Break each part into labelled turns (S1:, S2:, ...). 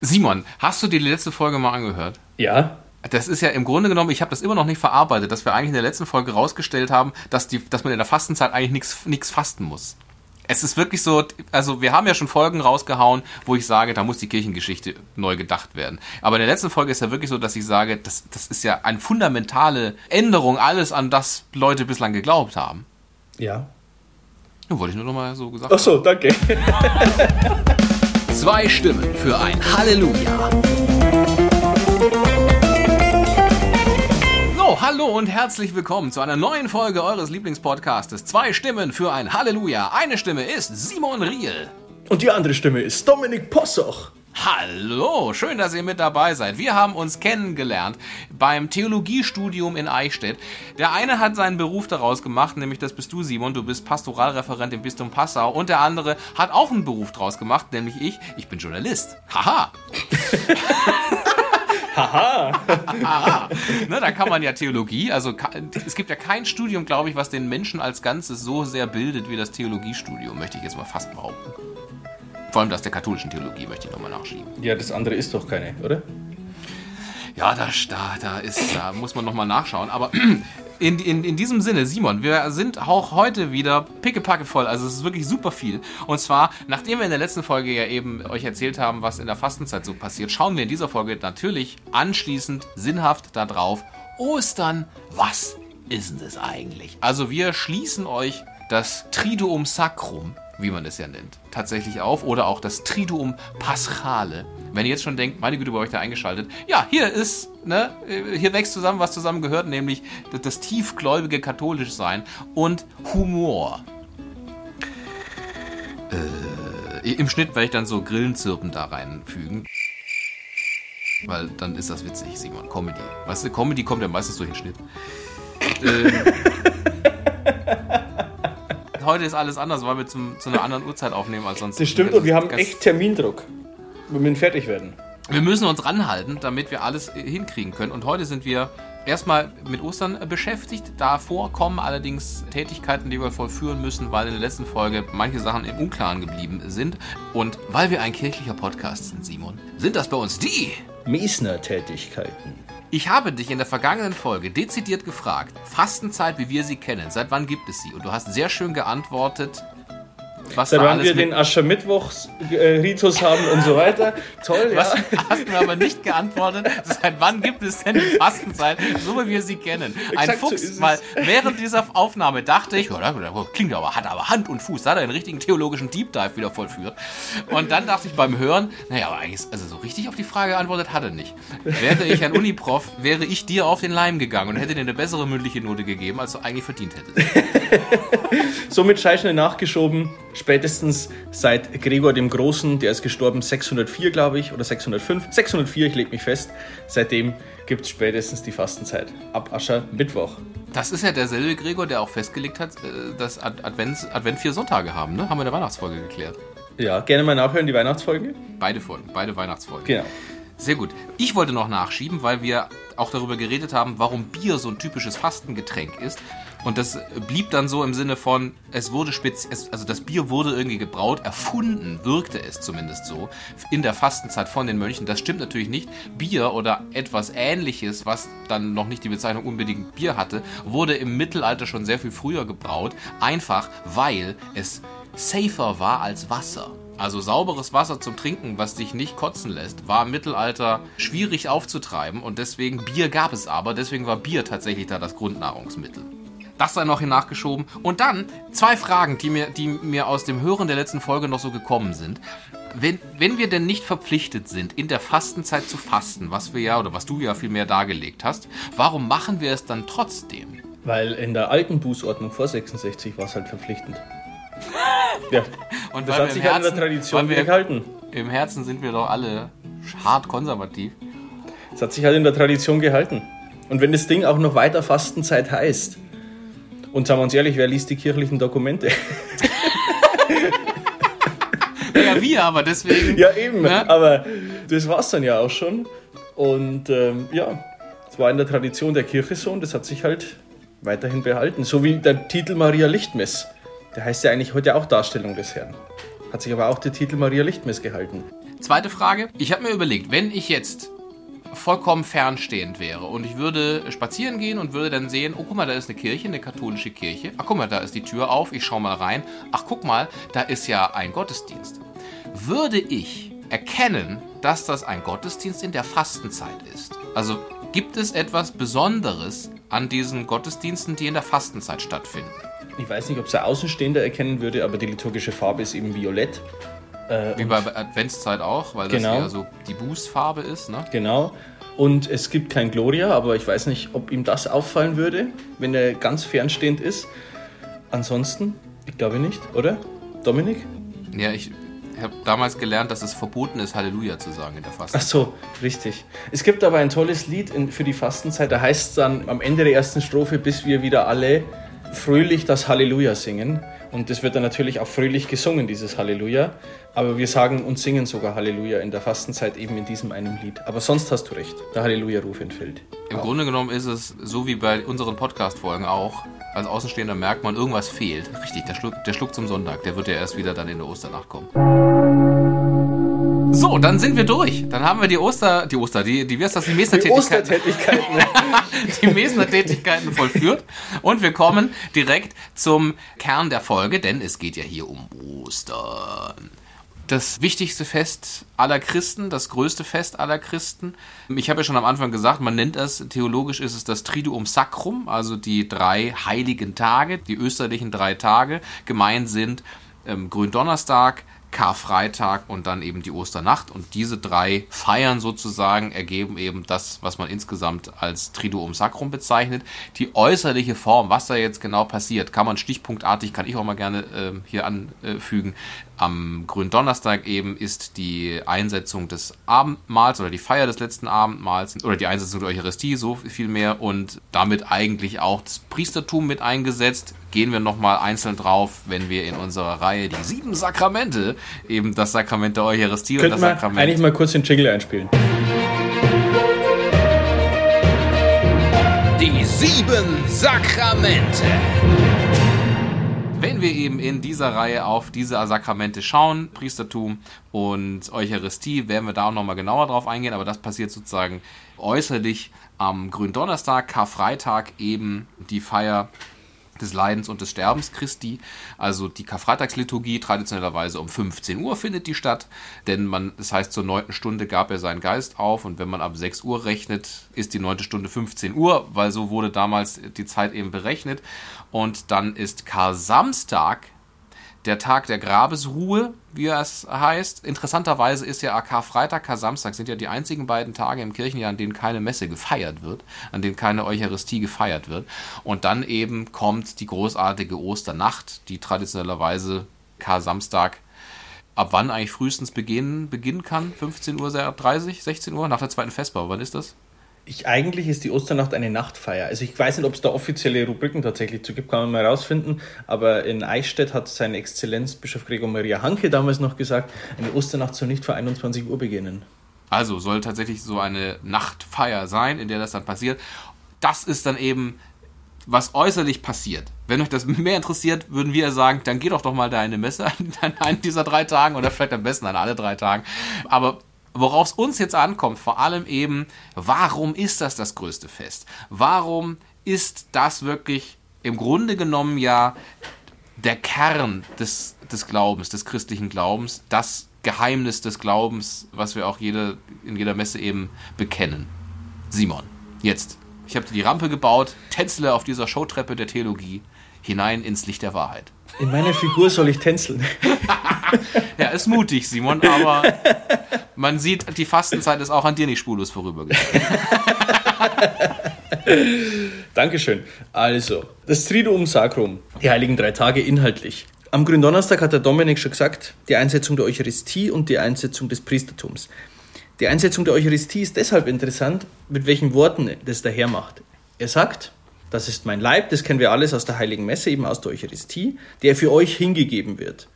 S1: Simon, hast du dir die letzte Folge mal angehört?
S2: Ja.
S1: Das ist ja im Grunde genommen, ich habe das immer noch nicht verarbeitet, dass wir eigentlich in der letzten Folge rausgestellt haben, dass, die, dass man in der Fastenzeit eigentlich nichts fasten muss. Es ist wirklich so, also wir haben ja schon Folgen rausgehauen, wo ich sage, da muss die Kirchengeschichte neu gedacht werden. Aber in der letzten Folge ist ja wirklich so, dass ich sage, das, das ist ja eine fundamentale Änderung, alles, an das Leute bislang geglaubt haben.
S2: Ja.
S1: Nun wollte ich nur noch mal so gesagt
S2: Ach so, danke.
S1: Zwei Stimmen für ein Halleluja. So, hallo und herzlich willkommen zu einer neuen Folge eures Lieblingspodcastes. Zwei Stimmen für ein Halleluja. Eine Stimme ist Simon Riel.
S2: Und die andere Stimme ist Dominik Possoch.
S1: Hallo, schön, dass ihr mit dabei seid. Wir haben uns kennengelernt beim Theologiestudium in Eichstätt. Der eine hat seinen Beruf daraus gemacht, nämlich das bist du, Simon. Du bist Pastoralreferent im Bistum Passau. Und der andere hat auch einen Beruf daraus gemacht, nämlich ich. Ich bin Journalist. Haha.
S2: Haha.
S1: Haha. ne, da kann man ja Theologie, also es gibt ja kein Studium, glaube ich, was den Menschen als Ganzes so sehr bildet wie das Theologiestudium, möchte ich jetzt mal fast behaupten. Vor allem das der katholischen Theologie möchte ich nochmal nachschieben.
S2: Ja, das andere ist doch keine, oder?
S1: Ja, da, da, da, ist, da muss man nochmal nachschauen. Aber in, in, in diesem Sinne, Simon, wir sind auch heute wieder pickepacke voll. Also es ist wirklich super viel. Und zwar, nachdem wir in der letzten Folge ja eben euch erzählt haben, was in der Fastenzeit so passiert, schauen wir in dieser Folge natürlich anschließend sinnhaft darauf, Ostern, was ist denn das eigentlich? Also wir schließen euch das Triduum Sacrum wie man es ja nennt, tatsächlich auf. Oder auch das Triduum Paschale. Wenn ihr jetzt schon denkt, meine Güte, bei euch da eingeschaltet. Ja, hier ist, ne, hier wächst zusammen, was zusammen gehört, nämlich das, tiefgläubige katholisch sein und Humor. Äh, Im Schnitt werde ich dann so Grillenzirpen da reinfügen. Weil dann ist das witzig, Simon. Comedy. Weißt du, Comedy kommt ja meistens durch den Schnitt. Ähm, heute ist alles anders, weil wir zum, zu einer anderen Uhrzeit aufnehmen als sonst.
S2: Das stimmt und wir haben echt Termindruck. Wir müssen fertig werden.
S1: Wir müssen uns ranhalten, damit wir alles hinkriegen können. Und heute sind wir erstmal mit Ostern beschäftigt. Davor kommen allerdings Tätigkeiten, die wir vollführen müssen, weil in der letzten Folge manche Sachen im Unklaren geblieben sind. Und weil wir ein kirchlicher Podcast sind, Simon, sind das bei uns die
S2: Miesner-Tätigkeiten.
S1: Ich habe dich in der vergangenen Folge dezidiert gefragt, Fastenzeit, wie wir sie kennen, seit wann gibt es sie? Und du hast sehr schön geantwortet,
S2: was Seit wann wir den Aschermittwochs-Ritus haben und so weiter. Toll,
S1: Was ja. hast du mir aber nicht geantwortet? Seit wann gibt es denn die Fastenzeit, so wie wir sie kennen? Ein Exakt Fuchs, so weil während dieser Aufnahme dachte ich, oh, klingt aber, hat aber Hand und Fuß, da hat er einen richtigen theologischen Deep Dive wieder vollführt. Und dann dachte ich beim Hören, naja, aber eigentlich, also so richtig auf die Frage geantwortet hat er nicht. Wäre ich ein Uniprof, wäre ich dir auf den Leim gegangen und hätte dir eine bessere mündliche Note gegeben, als du eigentlich verdient hättest.
S2: Somit Scheiße nachgeschoben spätestens seit Gregor dem Großen, der ist gestorben 604, glaube ich, oder 605. 604, ich lege mich fest. Seitdem gibt es spätestens die Fastenzeit. Ab Ascher Mittwoch.
S1: Das ist ja derselbe Gregor, der auch festgelegt hat, äh, dass Advent, Advent vier Sonntage haben, ne? Haben wir in der Weihnachtsfolge geklärt.
S2: Ja, gerne mal nachhören, die Weihnachtsfolge.
S1: Beide Folgen, beide Weihnachtsfolgen.
S2: Genau.
S1: Sehr gut. Ich wollte noch nachschieben, weil wir auch darüber geredet haben, warum Bier so ein typisches Fastengetränk ist. Und das blieb dann so im Sinne von, es wurde speziell, also das Bier wurde irgendwie gebraut, erfunden, wirkte es zumindest so, in der Fastenzeit von den Mönchen. Das stimmt natürlich nicht. Bier oder etwas ähnliches, was dann noch nicht die Bezeichnung unbedingt Bier hatte, wurde im Mittelalter schon sehr viel früher gebraut. Einfach, weil es safer war als Wasser. Also sauberes Wasser zum Trinken, was dich nicht kotzen lässt, war im Mittelalter schwierig aufzutreiben und deswegen Bier gab es aber, deswegen war Bier tatsächlich da das Grundnahrungsmittel. Das sei noch hier nachgeschoben. Und dann zwei Fragen, die mir, die mir aus dem Hören der letzten Folge noch so gekommen sind. Wenn, wenn wir denn nicht verpflichtet sind, in der Fastenzeit zu fasten, was wir ja oder was du ja viel mehr dargelegt hast, warum machen wir es dann trotzdem?
S2: Weil in der alten Bußordnung vor 66 war es halt verpflichtend.
S1: Ja. Und das hat sich Herzen, an der Tradition wir, gehalten. Im Herzen sind wir doch alle hart konservativ.
S2: Es hat sich halt in der Tradition gehalten. Und wenn das Ding auch noch weiter Fastenzeit heißt, und sagen wir uns ehrlich, wer liest die kirchlichen Dokumente?
S1: ja, wir, aber deswegen.
S2: Ja, eben. Ne? Aber das war es dann ja auch schon. Und ähm, ja, es war in der Tradition der Kirche so und das hat sich halt weiterhin behalten. So wie der Titel Maria Lichtmess. Der heißt ja eigentlich heute auch Darstellung des Herrn. Hat sich aber auch der Titel Maria Lichtmess gehalten.
S1: Zweite Frage. Ich habe mir überlegt, wenn ich jetzt vollkommen fernstehend wäre und ich würde spazieren gehen und würde dann sehen, oh guck mal, da ist eine Kirche, eine katholische Kirche. Ach guck mal, da ist die Tür auf, ich schaue mal rein. Ach guck mal, da ist ja ein Gottesdienst. Würde ich erkennen, dass das ein Gottesdienst in der Fastenzeit ist? Also gibt es etwas Besonderes an diesen Gottesdiensten, die in der Fastenzeit stattfinden?
S2: Ich weiß nicht, ob es ein Außenstehender erkennen würde, aber die liturgische Farbe ist eben violett.
S1: Äh, Wie bei Adventszeit auch, weil genau. das ja so die Bußfarbe ist. Ne?
S2: Genau. Und es gibt kein Gloria, aber ich weiß nicht, ob ihm das auffallen würde, wenn er ganz fernstehend ist. Ansonsten, ich glaube nicht, oder? Dominik?
S1: Ja, ich habe damals gelernt, dass es verboten ist, Halleluja zu sagen in der Fastenzeit.
S2: Ach so, richtig. Es gibt aber ein tolles Lied in, für die Fastenzeit, da heißt es dann am Ende der ersten Strophe, bis wir wieder alle fröhlich das Halleluja singen. Und das wird dann natürlich auch fröhlich gesungen, dieses Halleluja. Aber wir sagen und singen sogar Halleluja in der Fastenzeit eben in diesem einen Lied. Aber sonst hast du recht, der Halleluja-Ruf entfällt.
S1: Im auch. Grunde genommen ist es so wie bei unseren Podcast-Folgen auch. Als Außenstehender merkt man, irgendwas fehlt. Richtig, der Schluck, der Schluck zum Sonntag, der wird ja erst wieder dann in der Osternacht kommen. So, dann sind wir durch. Dann haben wir die Oster, die Oster, die, die wie heißt das, die Mesner-Tätigkeiten. die Mesner-Tätigkeiten vollführt. Und wir kommen direkt zum Kern der Folge, denn es geht ja hier um Ostern das wichtigste Fest aller Christen, das größte Fest aller Christen. Ich habe ja schon am Anfang gesagt, man nennt es, theologisch ist es das Triduum Sacrum, also die drei heiligen Tage, die österlichen drei Tage. Gemeint sind ähm, Gründonnerstag, Karfreitag und dann eben die Osternacht. Und diese drei Feiern sozusagen ergeben eben das, was man insgesamt als Triduum Sacrum bezeichnet. Die äußerliche Form, was da jetzt genau passiert, kann man stichpunktartig, kann ich auch mal gerne äh, hier anfügen, am Gründonnerstag eben ist die Einsetzung des Abendmahls oder die Feier des letzten Abendmahls oder die Einsetzung der Eucharistie, so viel mehr und damit eigentlich auch das Priestertum mit eingesetzt. Gehen wir nochmal einzeln drauf, wenn wir in unserer Reihe die sieben Sakramente, eben das Sakrament der Eucharistie
S2: Könnten
S1: und das
S2: Sakrament. eigentlich mal kurz den Jingle einspielen.
S1: Die sieben Sakramente wenn wir eben in dieser Reihe auf diese Sakramente schauen, Priestertum und Eucharistie, werden wir da auch nochmal genauer drauf eingehen, aber das passiert sozusagen äußerlich am Gründonnerstag, Karfreitag eben die Feier des Leidens und des Sterbens Christi. Also die Karfreitagsliturgie traditionellerweise um 15 Uhr findet die statt, denn man, das heißt zur neunten Stunde gab er seinen Geist auf und wenn man ab 6 Uhr rechnet, ist die neunte Stunde 15 Uhr, weil so wurde damals die Zeit eben berechnet. Und dann ist Kar-Samstag der Tag der Grabesruhe, wie es heißt. Interessanterweise ist ja Karfreitag, Kar-Samstag sind ja die einzigen beiden Tage im Kirchenjahr, an denen keine Messe gefeiert wird, an denen keine Eucharistie gefeiert wird. Und dann eben kommt die großartige Osternacht, die traditionellerweise Kar-Samstag ab wann eigentlich frühestens beginnen, beginnen kann? 15 Uhr, 30, 16 Uhr nach der zweiten Festbau. Wann ist das?
S2: Ich, eigentlich ist die Osternacht eine Nachtfeier. Also ich weiß nicht, ob es da offizielle Rubriken tatsächlich zu gibt, kann man mal rausfinden. Aber in Eichstätt hat seine Exzellenz Bischof Gregor Maria Hanke damals noch gesagt, eine Osternacht soll nicht vor 21 Uhr beginnen.
S1: Also soll tatsächlich so eine Nachtfeier sein, in der das dann passiert. Das ist dann eben, was äußerlich passiert. Wenn euch das mehr interessiert, würden wir sagen, dann geh doch doch mal da in eine Messe an einem dieser drei Tagen oder vielleicht am besten an alle drei Tagen. Aber worauf es uns jetzt ankommt, vor allem eben, warum ist das das größte Fest? Warum ist das wirklich im Grunde genommen ja der Kern des, des Glaubens, des christlichen Glaubens, das Geheimnis des Glaubens, was wir auch jede, in jeder Messe eben bekennen. Simon, jetzt. Ich habe dir die Rampe gebaut, tänzle auf dieser Showtreppe der Theologie hinein ins Licht der Wahrheit.
S2: In meiner Figur soll ich tänzeln.
S1: ja, ist mutig, Simon, aber man sieht, die Fastenzeit ist auch an dir nicht spurlos vorübergegangen.
S2: Dankeschön. Also, das Triduum Sacrum, die heiligen drei Tage inhaltlich. Am Gründonnerstag hat der Dominik schon gesagt, die Einsetzung der Eucharistie und die Einsetzung des Priestertums. Die Einsetzung der Eucharistie ist deshalb interessant, mit welchen Worten das daher macht. Er sagt, das ist mein Leib, das kennen wir alles aus der Heiligen Messe, eben aus der Eucharistie, der für euch hingegeben wird.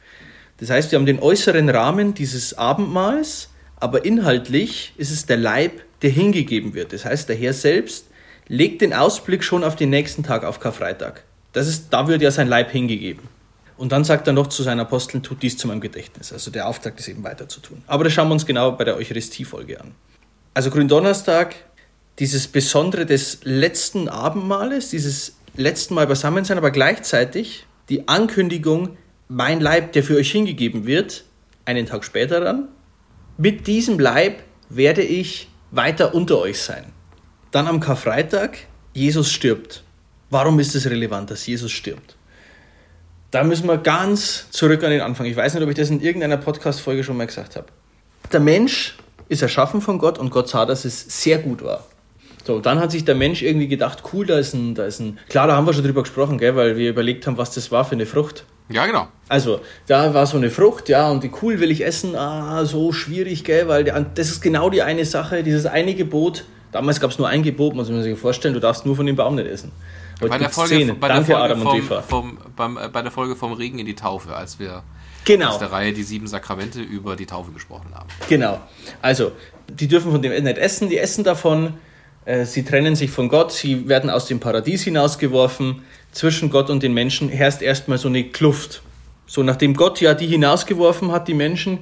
S2: Das heißt, wir haben den äußeren Rahmen dieses Abendmahls, aber inhaltlich ist es der Leib, der hingegeben wird. Das heißt, der Herr selbst legt den Ausblick schon auf den nächsten Tag, auf Karfreitag. Das ist, da wird ja sein Leib hingegeben. Und dann sagt er noch zu seinen Aposteln, tut dies zu meinem Gedächtnis. Also der Auftrag ist eben weiter zu tun. Aber das schauen wir uns genau bei der Eucharistie-Folge an. Also Gründonnerstag, dieses Besondere des letzten Abendmahles, dieses letzten Mal beisammen sein, aber gleichzeitig die Ankündigung, mein Leib, der für euch hingegeben wird, einen Tag später dann. Mit diesem Leib werde ich weiter unter euch sein. Dann am Karfreitag, Jesus stirbt. Warum ist es relevant, dass Jesus stirbt? Da müssen wir ganz zurück an den Anfang. Ich weiß nicht, ob ich das in irgendeiner Podcast-Folge schon mal gesagt habe. Der Mensch ist erschaffen von Gott und Gott sah, dass es sehr gut war. So, dann hat sich der Mensch irgendwie gedacht, cool, da ist ein, da ist ein, klar, da haben wir schon drüber gesprochen, gell, weil wir überlegt haben, was das war für eine Frucht.
S1: Ja, genau.
S2: Also, da war so eine Frucht, ja, und die cool will ich essen, ah, so schwierig, gell, weil die, das ist genau die eine Sache, dieses eine Gebot. Damals gab es nur ein Gebot, muss man sich vorstellen, du darfst nur von dem Baum nicht essen.
S1: Heute bei der Folge, bei Danke, der Folge Adam vom, und Eva. Vom, beim, äh, bei der Folge vom Regen in die Taufe, als wir genau. aus der Reihe die sieben Sakramente über die Taufe gesprochen haben.
S2: Genau. Also, die dürfen von dem nicht essen, die essen davon sie trennen sich von Gott, sie werden aus dem Paradies hinausgeworfen. Zwischen Gott und den Menschen herrscht erstmal so eine Kluft. So, nachdem Gott ja die hinausgeworfen hat, die Menschen,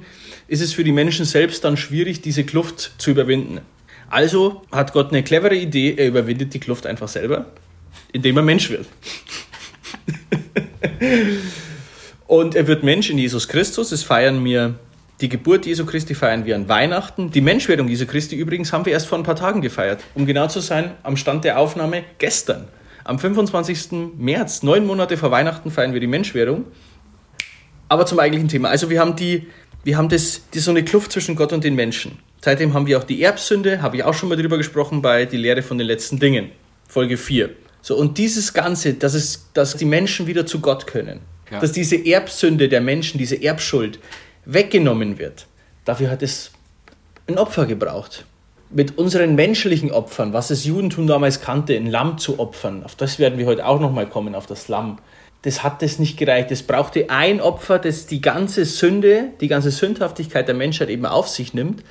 S2: ist es für die Menschen selbst dann schwierig, diese Kluft zu überwinden. Also hat Gott eine clevere Idee, er überwindet die Kluft einfach selber, indem er Mensch wird. und er wird Mensch in Jesus Christus, das feiern wir die Geburt Jesu Christi feiern wir an Weihnachten. Die Menschwerdung Jesu Christi übrigens haben wir erst vor ein paar Tagen gefeiert. Um genau zu sein, am Stand der Aufnahme gestern. Am 25. März, neun Monate vor Weihnachten, feiern wir die Menschwerdung. Aber zum eigentlichen Thema. Also wir haben, die, wir haben das, die, so eine Kluft zwischen Gott und den Menschen. Seitdem haben wir auch die Erbsünde, habe ich auch schon mal drüber gesprochen bei Die Lehre von den letzten Dingen, Folge 4. So, und dieses Ganze, dass, es, dass die Menschen wieder zu Gott können, ja. dass diese Erbsünde der Menschen, diese Erbschuld, weggenommen wird. Dafür hat es ein Opfer gebraucht. Mit unseren menschlichen Opfern, was das Judentum damals kannte, ein Lamm zu opfern, auf das werden wir heute auch nochmal kommen, auf das Lamm. Das hat es nicht gereicht. Es brauchte ein Opfer, das die ganze Sünde, die ganze Sündhaftigkeit der Menschheit eben auf sich nimmt.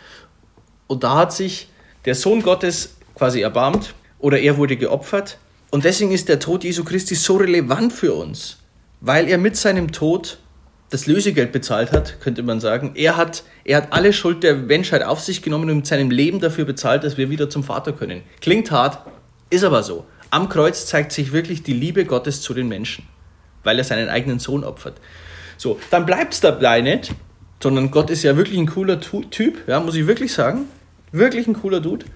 S2: Und da hat sich der Sohn Gottes quasi erbarmt oder er wurde geopfert. Und deswegen ist der Tod Jesu Christi so relevant für uns, weil er mit seinem Tod das Lösegeld bezahlt hat, könnte man sagen. Er hat, er hat alle Schuld der Menschheit auf sich genommen und mit seinem Leben dafür bezahlt, dass wir wieder zum Vater können. Klingt hart, ist aber so. Am Kreuz zeigt sich wirklich die Liebe Gottes zu den Menschen, weil er seinen eigenen Sohn opfert. So, dann bleibt es dabei nicht, sondern Gott ist ja wirklich ein cooler Typ, ja, muss ich wirklich sagen. Wirklich ein cooler Dude.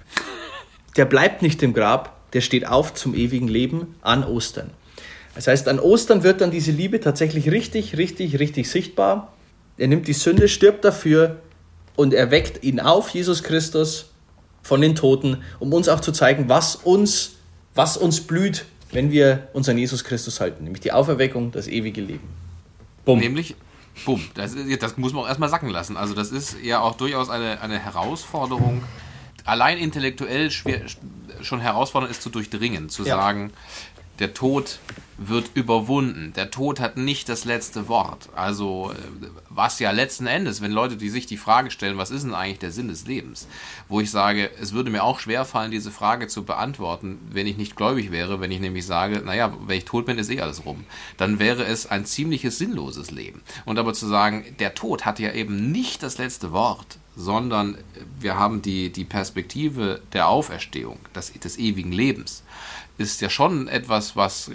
S2: Der bleibt nicht im Grab, der steht auf zum ewigen Leben an Ostern. Das heißt, an Ostern wird dann diese Liebe tatsächlich richtig, richtig, richtig sichtbar. Er nimmt die Sünde, stirbt dafür und er weckt ihn auf, Jesus Christus, von den Toten, um uns auch zu zeigen, was uns, was uns blüht, wenn wir uns an Jesus Christus halten, nämlich die Auferweckung, das ewige Leben.
S1: Bumm. Nämlich, bumm, das, das muss man auch erstmal sacken lassen. Also das ist ja auch durchaus eine, eine Herausforderung, allein intellektuell schwer, schon herausfordernd ist zu durchdringen, zu ja. sagen, der Tod wird überwunden. Der Tod hat nicht das letzte Wort. Also, äh, was ja letzten Endes, wenn Leute, die sich die Frage stellen, was ist denn eigentlich der Sinn des Lebens? Wo ich sage, es würde mir auch schwer fallen, diese Frage zu beantworten, wenn ich nicht gläubig wäre, wenn ich nämlich sage, naja, wenn ich tot bin, ist eh alles rum. Dann wäre es ein ziemliches sinnloses Leben. Und aber zu sagen, der Tod hat ja eben nicht das letzte Wort, sondern wir haben die, die Perspektive der Auferstehung, des, des ewigen Lebens ist ja schon etwas, was.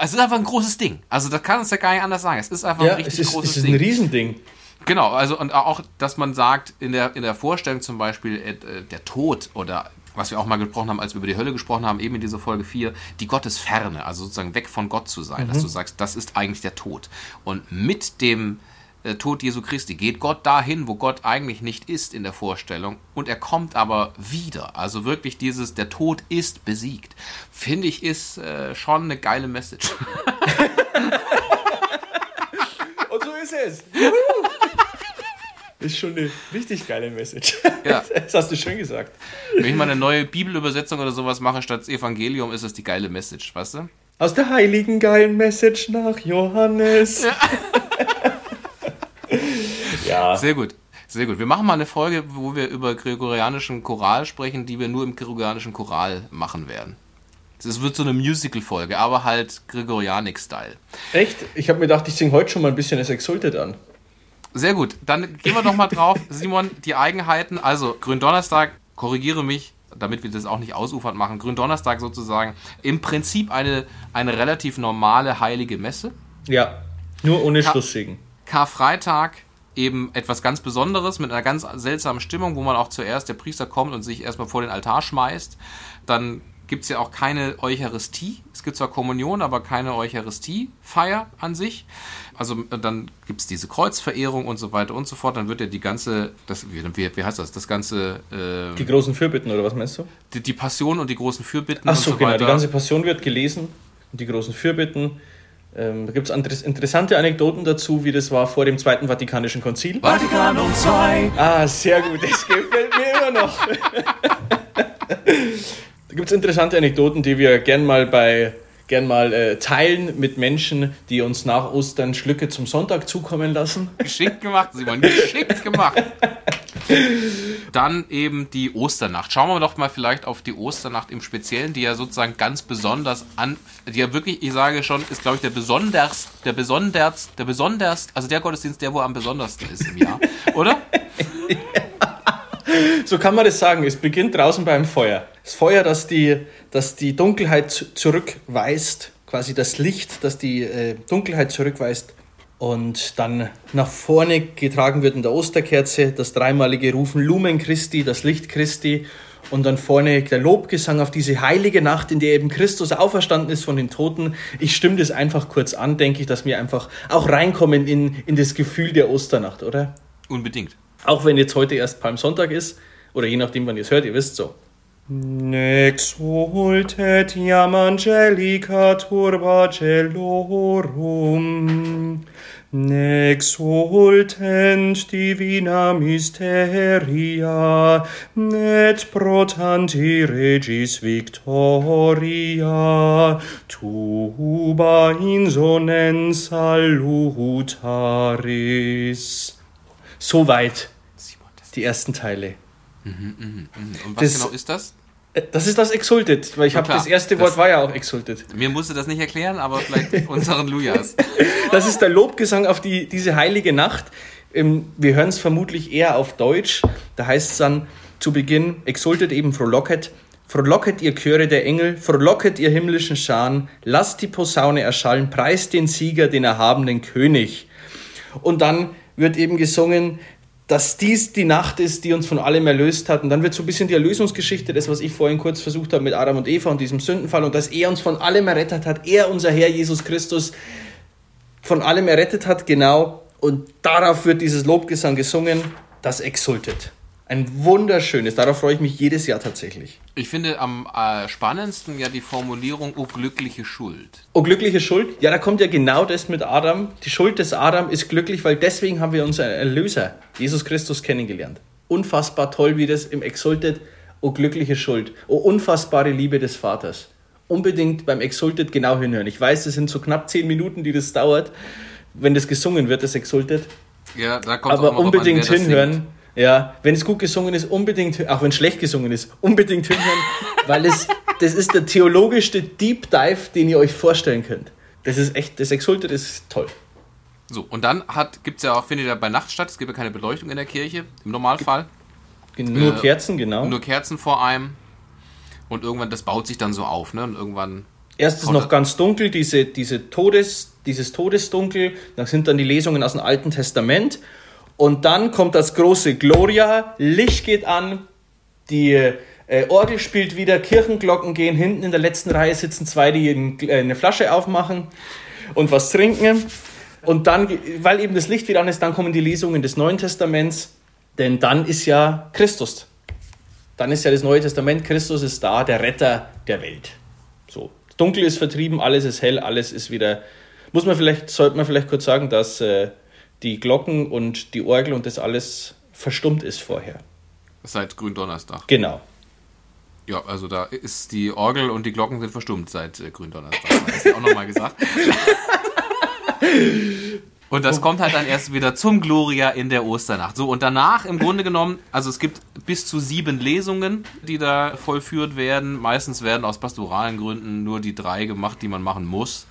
S1: Es ist einfach ein großes Ding. Also, das kann uns ja gar nicht anders sagen. Es ist einfach
S2: ja,
S1: ein richtig
S2: es ist,
S1: großes
S2: es ist Ding. ein Riesending.
S1: Genau, also und auch, dass man sagt, in der, in der Vorstellung zum Beispiel, äh, der Tod oder was wir auch mal gesprochen haben, als wir über die Hölle gesprochen haben, eben in dieser Folge 4, die Gottesferne, also sozusagen weg von Gott zu sein, mhm. dass du sagst, das ist eigentlich der Tod. Und mit dem äh, Tod Jesu Christi geht Gott dahin, wo Gott eigentlich nicht ist in der Vorstellung und er kommt aber wieder. Also wirklich dieses, der Tod ist besiegt. Finde ich, ist äh, schon eine geile Message.
S2: und so ist es. Ist schon eine richtig geile Message.
S1: Ja.
S2: Das hast du schön gesagt.
S1: Wenn ich mal eine neue Bibelübersetzung oder sowas mache statt das Evangelium, ist es die geile Message, weißt du?
S2: Aus der heiligen geilen Message nach Johannes. Ja.
S1: ja. Sehr gut. Sehr gut. Wir machen mal eine Folge, wo wir über gregorianischen Choral sprechen, die wir nur im gregorianischen Choral machen werden. Es wird so eine Musical-Folge, aber halt Gregorianik-Style.
S2: Echt? Ich habe mir gedacht, ich singe heute schon mal ein bisschen das Exultet an.
S1: Sehr gut, dann gehen wir doch mal drauf. Simon, die Eigenheiten. Also, Gründonnerstag, korrigiere mich, damit wir das auch nicht ausufert machen. Gründonnerstag sozusagen im Prinzip eine, eine relativ normale heilige Messe.
S2: Ja, nur ohne Schlusssegen.
S1: Karfreitag eben etwas ganz Besonderes mit einer ganz seltsamen Stimmung, wo man auch zuerst der Priester kommt und sich erstmal vor den Altar schmeißt. Dann gibt es ja auch keine Eucharistie. Es gibt zwar Kommunion, aber keine Eucharistiefeier an sich. Also dann gibt es diese Kreuzverehrung und so weiter und so fort. Dann wird ja die ganze, das, wie, wie heißt das, das ganze...
S2: Äh, die großen Fürbitten oder was meinst du?
S1: Die, die Passion und die großen Fürbitten
S2: Ach so,
S1: so
S2: genau.
S1: weiter.
S2: Die ganze Passion wird gelesen und die großen Fürbitten. Ähm, da gibt es interessante Anekdoten dazu, wie das war vor dem Zweiten Vatikanischen Konzil.
S1: Vatikanum II.
S2: Ah, sehr gut. Das gefällt mir immer noch. Da gibt es interessante Anekdoten, die wir gern mal bei gern mal äh, teilen mit Menschen, die uns nach Ostern Schlücke zum Sonntag zukommen lassen.
S1: Geschickt gemacht, Simon, geschickt gemacht. Dann eben die Osternacht. Schauen wir doch mal vielleicht auf die Osternacht im Speziellen, die ja sozusagen ganz besonders an, die ja wirklich, ich sage schon, ist glaube ich der besonders, der besonders, der besonders, also der Gottesdienst, der wohl am besondersten ist im Jahr, oder?
S2: So kann man das sagen. Es beginnt draußen beim Feuer. Das Feuer, das die, das die Dunkelheit zurückweist, quasi das Licht, das die äh, Dunkelheit zurückweist und dann nach vorne getragen wird in der Osterkerze, das dreimalige Rufen Lumen Christi, das Licht Christi und dann vorne der Lobgesang auf diese heilige Nacht, in der eben Christus auferstanden ist von den Toten. Ich stimme das einfach kurz an, denke ich, dass wir einfach auch reinkommen in, in das Gefühl der Osternacht, oder?
S1: Unbedingt.
S2: Auch wenn jetzt heute erst Palmsonntag ist, oder je nachdem, wann ihr es hört, ihr wisst so. Nexultet iam angelica turba Nexultent divina mysteria, net protanti regis victoria, tuba insonens salutaris. Soweit die ersten Teile.
S1: Mhm, mh, mh. Und was
S2: Das-
S1: genau ist das?
S2: Das ist das Exultet, weil ich habe das erste
S1: das-
S2: Wort war ja auch Exultet.
S1: Mir musste das nicht erklären, aber vielleicht unseren Lujas.
S2: Das ist der Lobgesang auf die, diese heilige Nacht. Ähm, Wir hören es vermutlich eher auf Deutsch. Da heißt es dann zu Beginn, Exultet eben frohlocket. Frohlocket ihr Chöre der Engel, frohlocket ihr himmlischen Scharen, lasst die Posaune erschallen, preist den Sieger, den erhabenen König. Und dann wird eben gesungen, dass dies die Nacht ist, die uns von allem erlöst hat. Und dann wird so ein bisschen die Erlösungsgeschichte, das, was ich vorhin kurz versucht habe mit Adam und Eva und diesem Sündenfall und dass er uns von allem errettet hat, er, unser Herr Jesus Christus, von allem errettet hat, genau. Und darauf wird dieses Lobgesang gesungen, das Exultet. Ein wunderschönes, darauf freue ich mich jedes Jahr tatsächlich.
S1: Ich finde am äh, spannendsten ja die Formulierung, oh glückliche Schuld.
S2: Oh, glückliche Schuld. Ja, da kommt ja genau das mit Adam. Die Schuld des Adam ist glücklich, weil deswegen haben wir unseren Erlöser, Jesus Christus, kennengelernt. Unfassbar toll, wie das im Exultet, oh glückliche Schuld, oh unfassbare Liebe des Vaters. Unbedingt beim Exultet genau hinhören. Ich weiß, es sind so knapp zehn Minuten, die das dauert, wenn das gesungen wird, das Exultet.
S1: Ja, da kommt
S2: Aber
S1: auch
S2: unbedingt
S1: an,
S2: hinhören.
S1: singt.
S2: Ja, wenn es gut gesungen ist, unbedingt, auch wenn es schlecht gesungen ist, unbedingt hinhören, weil es, das ist der theologischste Deep Dive, den ihr euch vorstellen könnt. Das ist echt, das Exultet ist toll.
S1: So, und dann gibt es ja auch, findet ja bei Nacht statt, es gibt ja keine Beleuchtung in der Kirche, im Normalfall.
S2: Nur
S1: Äh,
S2: Kerzen, genau.
S1: Nur Kerzen vor einem. Und irgendwann, das baut sich dann so auf, ne? Und irgendwann.
S2: Erst ist noch ganz dunkel, diese, diese Todes, dieses Todesdunkel. Dann sind dann die Lesungen aus dem Alten Testament. Und dann kommt das große Gloria, Licht geht an, die äh, Orgel spielt wieder, Kirchenglocken gehen, hinten in der letzten Reihe sitzen zwei, die ein, äh, eine Flasche aufmachen und was trinken. Und dann, weil eben das Licht wieder an ist, dann kommen die Lesungen des Neuen Testaments, denn dann ist ja Christus. Dann ist ja das Neue Testament, Christus ist da, der Retter der Welt. So, Dunkel ist vertrieben, alles ist hell, alles ist wieder. Muss man vielleicht, sollte man vielleicht kurz sagen, dass äh, die Glocken und die Orgel und das alles verstummt ist vorher.
S1: Seit Gründonnerstag.
S2: Genau.
S1: Ja, also da ist die Orgel und die Glocken sind verstummt seit äh, Gründonnerstag. Das ist ja auch nochmal gesagt. Und das kommt halt dann erst wieder zum Gloria in der Osternacht. So, und danach im Grunde genommen, also es gibt bis zu sieben Lesungen, die da vollführt werden. Meistens werden aus pastoralen Gründen nur die drei gemacht, die man machen muss.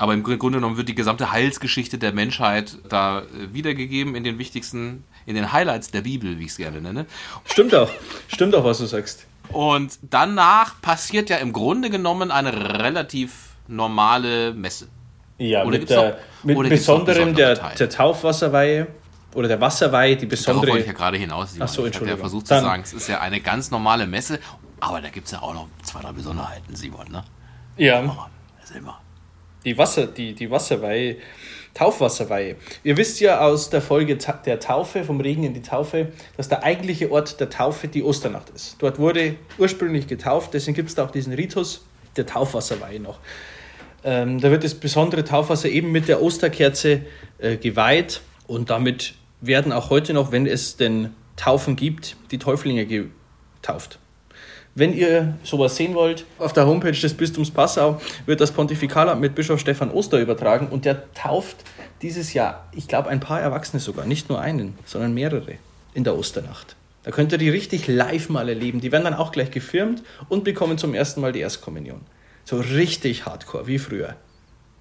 S1: Aber im Grunde genommen wird die gesamte Heilsgeschichte der Menschheit da äh, wiedergegeben in den wichtigsten, in den Highlights der Bibel, wie ich es gerne nenne.
S2: Stimmt auch. Stimmt auch, was du sagst.
S1: Und danach passiert ja im Grunde genommen eine relativ normale Messe.
S2: Ja,
S1: Oder
S2: mit, der,
S1: noch-
S2: mit besonderem
S1: besondere
S2: der, der Taufwasserweihe oder der Wasserweihe, die
S1: Darauf
S2: besondere.
S1: wollte ich ja gerade hinaus. Simon.
S2: Ach so,
S1: Ich habe ja
S2: Entschuldigung.
S1: versucht zu
S2: Dann-
S1: sagen, es ist ja eine ganz normale Messe, aber da gibt es ja auch noch zwei, drei Besonderheiten, Simon. Ne?
S2: ja,
S1: Mann, erzähl mal.
S2: Die Wasser, die, die Wasserweihe, Taufwasserweihe. Ihr wisst ja aus der Folge der Taufe, vom Regen in die Taufe, dass der eigentliche Ort der Taufe die Osternacht ist. Dort wurde ursprünglich getauft, deswegen gibt es da auch diesen Ritus der Taufwasserweihe noch. Ähm, da wird das besondere Taufwasser eben mit der Osterkerze äh, geweiht und damit werden auch heute noch, wenn es denn Taufen gibt, die Täuflinge getauft. Wenn ihr sowas sehen wollt, auf der Homepage des Bistums Passau wird das Pontifikalamt mit Bischof Stefan Oster übertragen und der tauft dieses Jahr, ich glaube, ein paar Erwachsene sogar, nicht nur einen, sondern mehrere in der Osternacht. Da könnt ihr die richtig live mal erleben. Die werden dann auch gleich gefirmt und bekommen zum ersten Mal die Erstkommunion. So richtig hardcore, wie früher.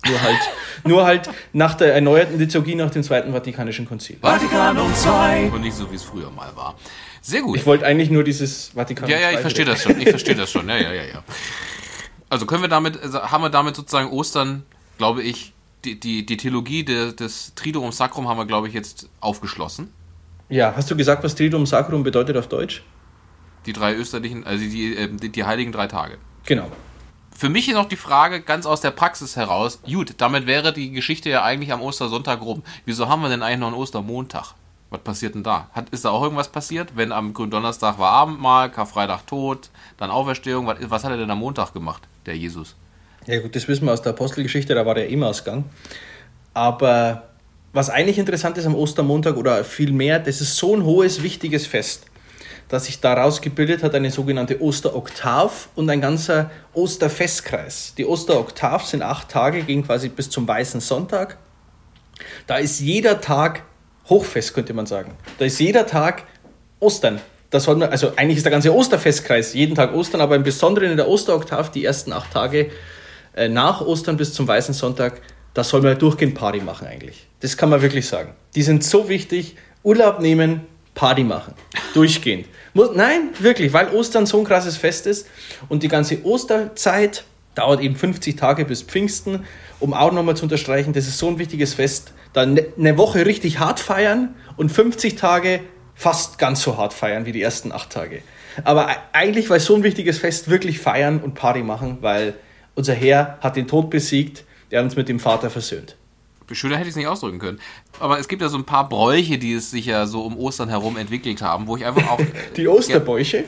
S2: Nur halt, nur halt nach der erneuerten Liturgie nach dem Zweiten Vatikanischen Konzil.
S3: Vatikanum II.
S1: Und nicht so, wie es früher mal war. Sehr gut.
S2: Ich wollte eigentlich nur dieses Vatikan.
S1: Ja, ja, ich verstehe das schon. Ich verstehe das schon. Ja, ja, ja, ja. Also können wir damit, also haben wir damit sozusagen Ostern, glaube ich, die, die, die Theologie de, des Triduum Sacrum haben wir, glaube ich, jetzt aufgeschlossen.
S2: Ja, hast du gesagt, was Triduum Sacrum bedeutet auf Deutsch?
S1: Die drei österlichen, also die, äh, die, die heiligen drei Tage.
S2: Genau.
S1: Für mich noch die Frage ganz aus der Praxis heraus. Gut, damit wäre die Geschichte ja eigentlich am Ostersonntag rum. Wieso haben wir denn eigentlich noch einen Ostermontag? Was passiert denn da? Hat, ist da auch irgendwas passiert? Wenn am Gründonnerstag war Abendmahl, Karfreitag tot, dann Auferstehung. Was, was hat er denn am Montag gemacht, der Jesus?
S2: Ja gut, das wissen wir aus der Apostelgeschichte, da war der Emmausgang. Aber was eigentlich interessant ist am Ostermontag oder vielmehr, das ist so ein hohes, wichtiges Fest, dass sich daraus gebildet hat eine sogenannte Osteroktav und ein ganzer Osterfestkreis. Die Osteroktav sind acht Tage, gehen quasi bis zum Weißen Sonntag. Da ist jeder Tag Hochfest, könnte man sagen. Da ist jeder Tag Ostern. Das man, also eigentlich ist der ganze Osterfestkreis jeden Tag Ostern, aber im Besonderen in der Osteroktav, die ersten acht Tage äh, nach Ostern bis zum Weißen Sonntag, da soll man durchgehend Party machen eigentlich. Das kann man wirklich sagen. Die sind so wichtig. Urlaub nehmen, Party machen. Durchgehend. Muss, nein, wirklich, weil Ostern so ein krasses Fest ist und die ganze Osterzeit dauert eben 50 Tage bis Pfingsten, um auch nochmal zu unterstreichen, das ist so ein wichtiges Fest. Dann ne- eine Woche richtig hart feiern und 50 Tage fast ganz so hart feiern wie die ersten acht Tage. Aber e- eigentlich, weil so ein wichtiges Fest, wirklich feiern und Party machen, weil unser Herr hat den Tod besiegt, er hat uns mit dem Vater versöhnt.
S1: Schöner hätte ich es nicht ausdrücken können. Aber es gibt ja so ein paar Bräuche, die es sich ja so um Ostern herum entwickelt haben, wo ich einfach auch.
S2: Die Osterbäuche.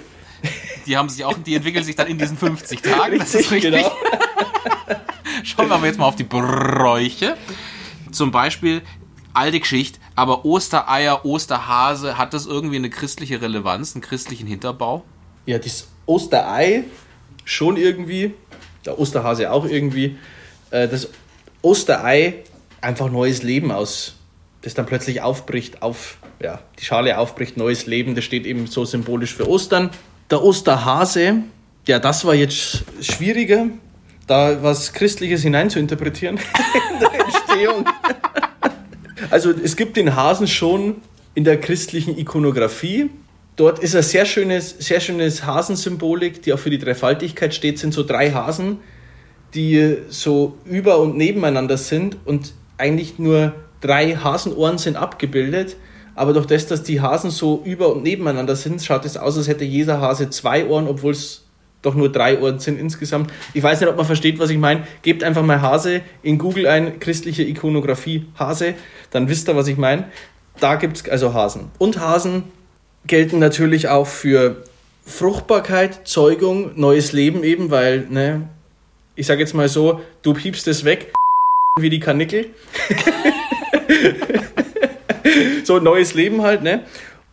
S1: Die haben sich auch, die entwickeln sich dann in diesen 50 Tagen. Das ist
S2: Richtig, genau.
S1: Schauen wir aber jetzt mal auf die Bräuche. Zum Beispiel alte Geschichte, aber Ostereier, Osterhase, hat das irgendwie eine christliche Relevanz, einen christlichen Hinterbau?
S2: Ja, das Osterei schon irgendwie, der Osterhase auch irgendwie. Äh, Das Osterei, einfach neues Leben aus, das dann plötzlich aufbricht, auf, ja, die Schale aufbricht, neues Leben, das steht eben so symbolisch für Ostern. Der Osterhase, ja, das war jetzt schwieriger, da was Christliches hineinzuinterpretieren in der Entstehung. Also es gibt den Hasen schon in der christlichen Ikonografie. Dort ist ein sehr schönes, sehr schönes Hasensymbolik, die auch für die Dreifaltigkeit steht, sind so drei Hasen, die so über und nebeneinander sind und eigentlich nur drei Hasenohren sind abgebildet. Aber durch das, dass die Hasen so über und nebeneinander sind, schaut es aus, als hätte jeder Hase zwei Ohren, obwohl es doch nur drei Ohren sind insgesamt. Ich weiß nicht, ob man versteht, was ich meine. Gebt einfach mal Hase in Google ein, christliche Ikonografie Hase, dann wisst ihr, was ich meine. Da gibt es also Hasen. Und Hasen gelten natürlich auch für Fruchtbarkeit, Zeugung, neues Leben eben, weil, ne, ich sage jetzt mal so, du piepst es weg, wie die Kanickel. so neues Leben halt, ne?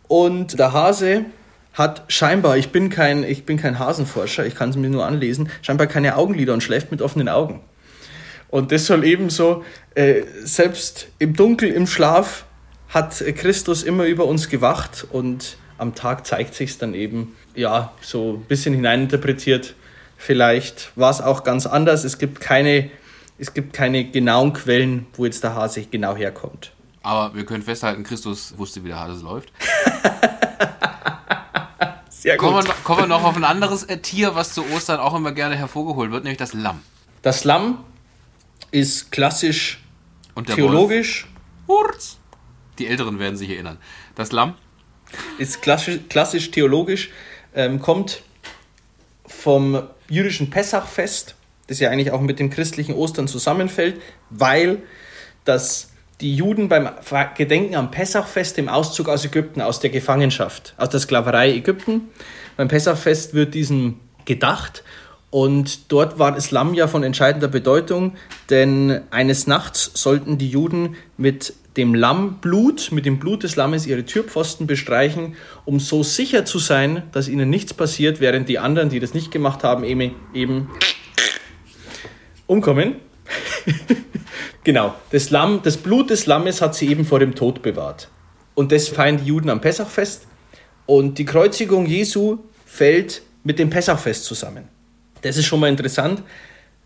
S2: Und der Hase hat scheinbar, ich bin kein, ich bin kein Hasenforscher, ich kann es mir nur anlesen, scheinbar keine Augenlider und schläft mit offenen Augen. Und das soll ebenso, äh, selbst im Dunkel, im Schlaf, hat Christus immer über uns gewacht und am Tag zeigt sich es dann eben, ja, so ein bisschen hineininterpretiert. Vielleicht war es auch ganz anders. Es gibt keine, es gibt keine genauen Quellen, wo jetzt der Hase genau herkommt.
S1: Aber wir können festhalten, Christus wusste, wie der Hase läuft.
S2: Sehr gut.
S1: Kommen wir, noch- kommen wir noch auf ein anderes äh, Tier, was zu Ostern auch immer gerne hervorgeholt wird, nämlich das Lamm.
S2: Das Lamm ist klassisch
S1: Und der
S2: theologisch,
S1: Wolf. Die Älteren werden sich erinnern. Das Lamm,
S2: ist klassisch, klassisch theologisch, ähm, kommt vom jüdischen Pessachfest, das ja eigentlich auch mit dem christlichen Ostern zusammenfällt, weil das die Juden beim Gedenken am Pessachfest, dem Auszug aus Ägypten, aus der Gefangenschaft, aus der Sklaverei Ägypten, beim Pessachfest wird diesem gedacht und dort war das Lamm ja von entscheidender Bedeutung, denn eines Nachts sollten die Juden mit dem Lammblut, mit dem Blut des Lammes ihre Türpfosten bestreichen, um so sicher zu sein, dass ihnen nichts passiert, während die anderen, die das nicht gemacht haben, eben, eben umkommen. genau, das, Lamm, das Blut des Lammes hat sie eben vor dem Tod bewahrt. Und das feiern die Juden am Pessachfest. Und die Kreuzigung Jesu fällt mit dem Pessachfest zusammen. Das ist schon mal interessant,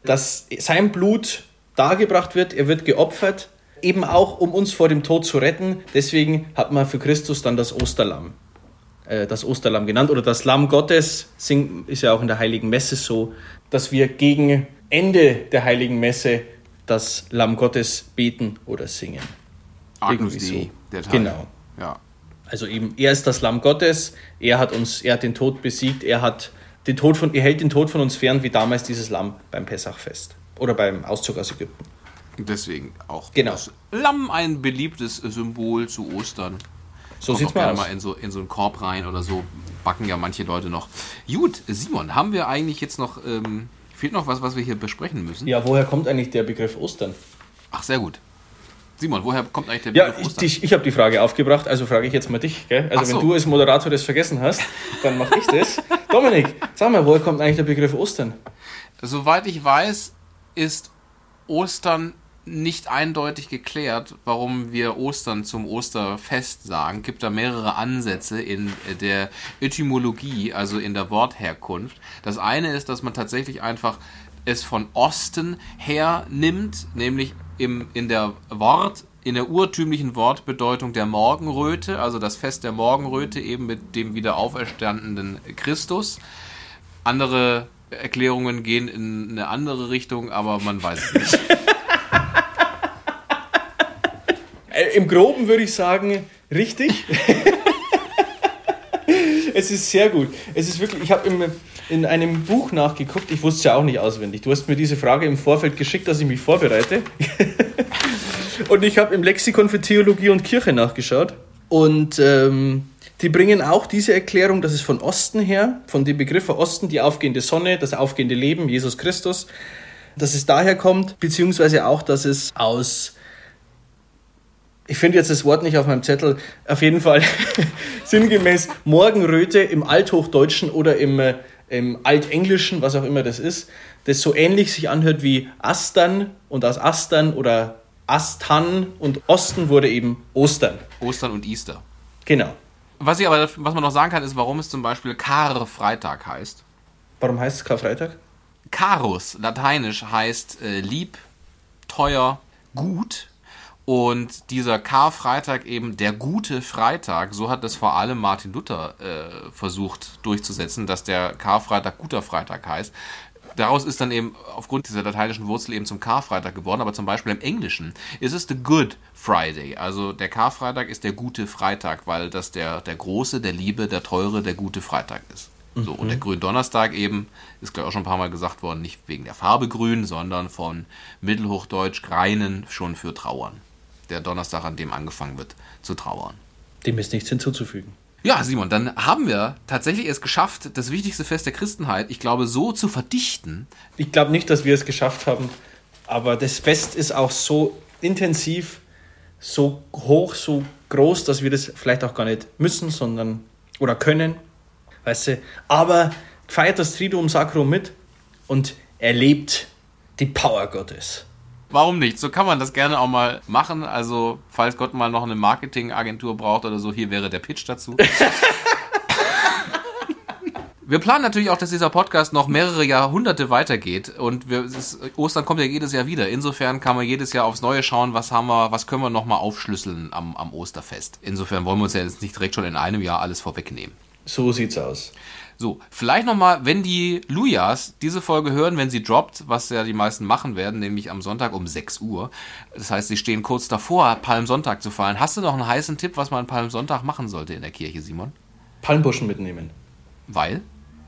S2: dass sein Blut dargebracht wird, er wird geopfert, eben auch um uns vor dem Tod zu retten. Deswegen hat man für Christus dann das Osterlamm, äh, das Osterlamm genannt oder das Lamm Gottes. Ist ja auch in der Heiligen Messe so, dass wir gegen Ende der Heiligen Messe das Lamm Gottes beten oder singen.
S1: Agnus
S2: Irgendwie so. Genau.
S1: Ja.
S2: Also eben, er ist das Lamm Gottes, er hat uns, er hat den Tod besiegt, er hat den Tod von, er hält den Tod von uns fern, wie damals dieses Lamm beim Pessachfest oder beim Auszug aus Ägypten.
S1: Deswegen auch
S2: Genau.
S1: das Lamm ein beliebtes Symbol zu Ostern.
S2: So
S1: gerne
S2: aus.
S1: mal in so, in so einen Korb rein oder so. Backen ja manche Leute noch. Gut, Simon, haben wir eigentlich jetzt noch, ähm, fehlt noch was, was wir hier besprechen müssen?
S2: Ja, woher kommt eigentlich der Begriff Ostern?
S1: Ach, sehr gut. Simon, woher kommt eigentlich der
S2: Ja,
S1: Begriff
S2: ich,
S1: Ostern?
S2: ich, ich habe die Frage aufgebracht, also frage ich jetzt mal dich. Gell? Also
S1: so.
S2: wenn du als Moderator das vergessen hast, dann mache ich das. Dominik, sag mal, woher kommt eigentlich der Begriff Ostern?
S1: Soweit ich weiß, ist Ostern nicht eindeutig geklärt, warum wir Ostern zum Osterfest sagen. Gibt da mehrere Ansätze in der Etymologie, also in der Wortherkunft. Das eine ist, dass man tatsächlich einfach es von Osten her nimmt, nämlich im, in der Wort, in der urtümlichen Wortbedeutung der Morgenröte, also das Fest der Morgenröte eben mit dem wieder auferstandenen Christus. Andere Erklärungen gehen in eine andere Richtung, aber man weiß es nicht.
S2: Äh, Im Groben würde ich sagen, richtig. es ist sehr gut. Es ist wirklich, ich habe in einem Buch nachgeguckt, ich wusste es ja auch nicht auswendig. Du hast mir diese Frage im Vorfeld geschickt, dass ich mich vorbereite. und ich habe im Lexikon für Theologie und Kirche nachgeschaut. Und ähm, die bringen auch diese Erklärung, dass es von Osten her, von dem Begriff Osten, die aufgehende Sonne, das aufgehende Leben, Jesus Christus, dass es daher kommt, beziehungsweise auch, dass es aus ich finde jetzt das Wort nicht auf meinem Zettel, auf jeden Fall sinngemäß Morgenröte im Althochdeutschen oder im, äh, im Altenglischen, was auch immer das ist, das so ähnlich sich anhört wie Astern und aus Astern oder Astan und Osten wurde eben Ostern.
S1: Ostern und Easter.
S2: Genau.
S1: Was, ich aber, was man noch sagen kann, ist, warum es zum Beispiel Karfreitag heißt.
S2: Warum heißt es Karfreitag?
S1: Carus, lateinisch, heißt äh, lieb, teuer, gut. Und dieser Karfreitag eben der gute Freitag, so hat es vor allem Martin Luther äh, versucht durchzusetzen, dass der Karfreitag guter Freitag heißt. Daraus ist dann eben aufgrund dieser lateinischen Wurzel eben zum Karfreitag geworden, aber zum Beispiel im Englischen ist es the Good Friday. Also der Karfreitag ist der gute Freitag, weil das der, der große, der liebe, der teure, der gute Freitag ist. So, und der Gründonnerstag eben, ist glaube ich auch schon ein paar Mal gesagt worden, nicht wegen der Farbe grün, sondern von Mittelhochdeutsch greinen schon für trauern. Der Donnerstag, an dem angefangen wird zu trauern.
S2: Dem ist nichts hinzuzufügen.
S1: Ja, Simon, dann haben wir tatsächlich es geschafft, das wichtigste Fest der Christenheit, ich glaube, so zu verdichten.
S2: Ich glaube nicht, dass wir es geschafft haben, aber das Fest ist auch so intensiv, so hoch, so groß, dass wir das vielleicht auch gar nicht müssen, sondern oder können. Weißt du, aber feiert das Triduum Sacrum mit und erlebt die Power Gottes.
S1: Warum nicht? So kann man das gerne auch mal machen. Also, falls Gott mal noch eine Marketingagentur braucht oder so, hier wäre der Pitch dazu. Wir planen natürlich auch, dass dieser Podcast noch mehrere Jahrhunderte weitergeht und wir, ist, Ostern kommt ja jedes Jahr wieder. Insofern kann man jedes Jahr aufs Neue schauen, was haben wir, was können wir noch mal aufschlüsseln am, am Osterfest. Insofern wollen wir uns ja jetzt nicht direkt schon in einem Jahr alles vorwegnehmen.
S2: So sieht's aus.
S1: So, vielleicht nochmal, wenn die Lujas diese Folge hören, wenn sie droppt, was ja die meisten machen werden, nämlich am Sonntag um 6 Uhr. Das heißt, sie stehen kurz davor, Palmsonntag zu feiern. Hast du noch einen heißen Tipp, was man Palmsonntag machen sollte in der Kirche, Simon?
S2: Palmbuschen mitnehmen.
S1: Weil?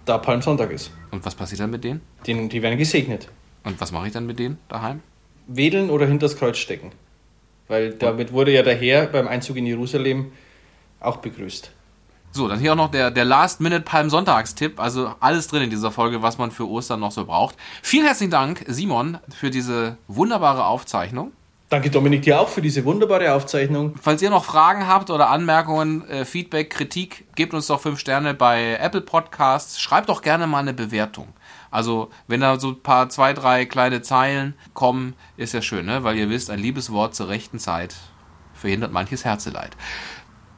S2: Da Palmsonntag ist.
S1: Und was passiert dann mit denen?
S2: Den, die werden gesegnet.
S1: Und was mache ich dann mit denen daheim?
S2: Wedeln oder hinters Kreuz stecken. Weil damit wurde ja der Herr beim Einzug in Jerusalem auch begrüßt.
S1: So, dann hier auch noch der, der Last-Minute-Palm-Sonntagstipp. Also alles drin in dieser Folge, was man für Ostern noch so braucht. Vielen herzlichen Dank, Simon, für diese wunderbare Aufzeichnung.
S2: Danke Dominik dir auch für diese wunderbare Aufzeichnung.
S1: Falls ihr noch Fragen habt oder Anmerkungen, äh, Feedback, Kritik, gebt uns doch fünf Sterne bei Apple Podcasts. Schreibt doch gerne mal eine Bewertung. Also, wenn da so ein paar, zwei, drei kleine Zeilen kommen, ist ja schön, ne? Weil ihr wisst, ein Liebeswort zur rechten Zeit verhindert manches Herzeleid.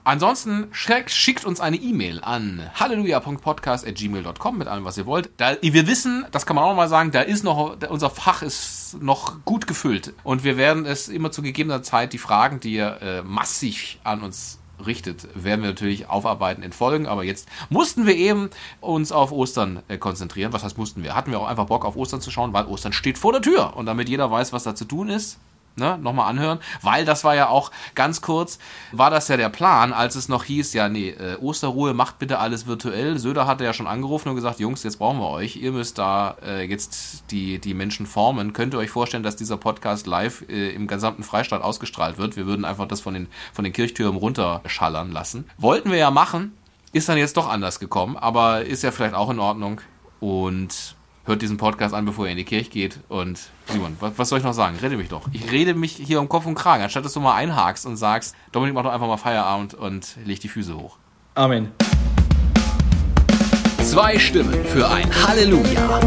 S1: Ansonsten schickt uns eine E-Mail an halleluja.podcast.gmail.com mit allem, was ihr wollt. Da, wir wissen, das kann man auch mal sagen, da ist noch, unser Fach ist noch gut gefüllt. Und wir werden es immer zu gegebener Zeit, die Fragen, die ihr äh, massiv an uns richtet, werden wir natürlich aufarbeiten in Folgen. Aber jetzt mussten wir eben uns auf Ostern äh, konzentrieren. Was heißt mussten wir? Hatten wir auch einfach Bock auf Ostern zu schauen, weil Ostern steht vor der Tür. Und damit jeder weiß, was da zu tun ist, ne, nochmal anhören, weil das war ja auch ganz kurz, war das ja der Plan, als es noch hieß, ja, nee, äh, Osterruhe, macht bitte alles virtuell. Söder hatte ja schon angerufen und gesagt, Jungs, jetzt brauchen wir euch, ihr müsst da äh, jetzt die, die Menschen formen. Könnt ihr euch vorstellen, dass dieser Podcast live äh, im gesamten Freistaat ausgestrahlt wird? Wir würden einfach das von den, von den Kirchtürmen runterschallern lassen. Wollten wir ja machen, ist dann jetzt doch anders gekommen, aber ist ja vielleicht auch in Ordnung. Und hört diesen Podcast an, bevor ihr in die Kirche geht. Und Simon, was, was, soll ich noch sagen? Rede mich doch. Ich rede mich hier um Kopf und Kragen, anstatt dass du mal einhakst und sagst, Dominik, mach doch einfach mal Feierabend und leg die Füße hoch.
S2: Amen.
S3: Zwei Stimmen für ein Halleluja.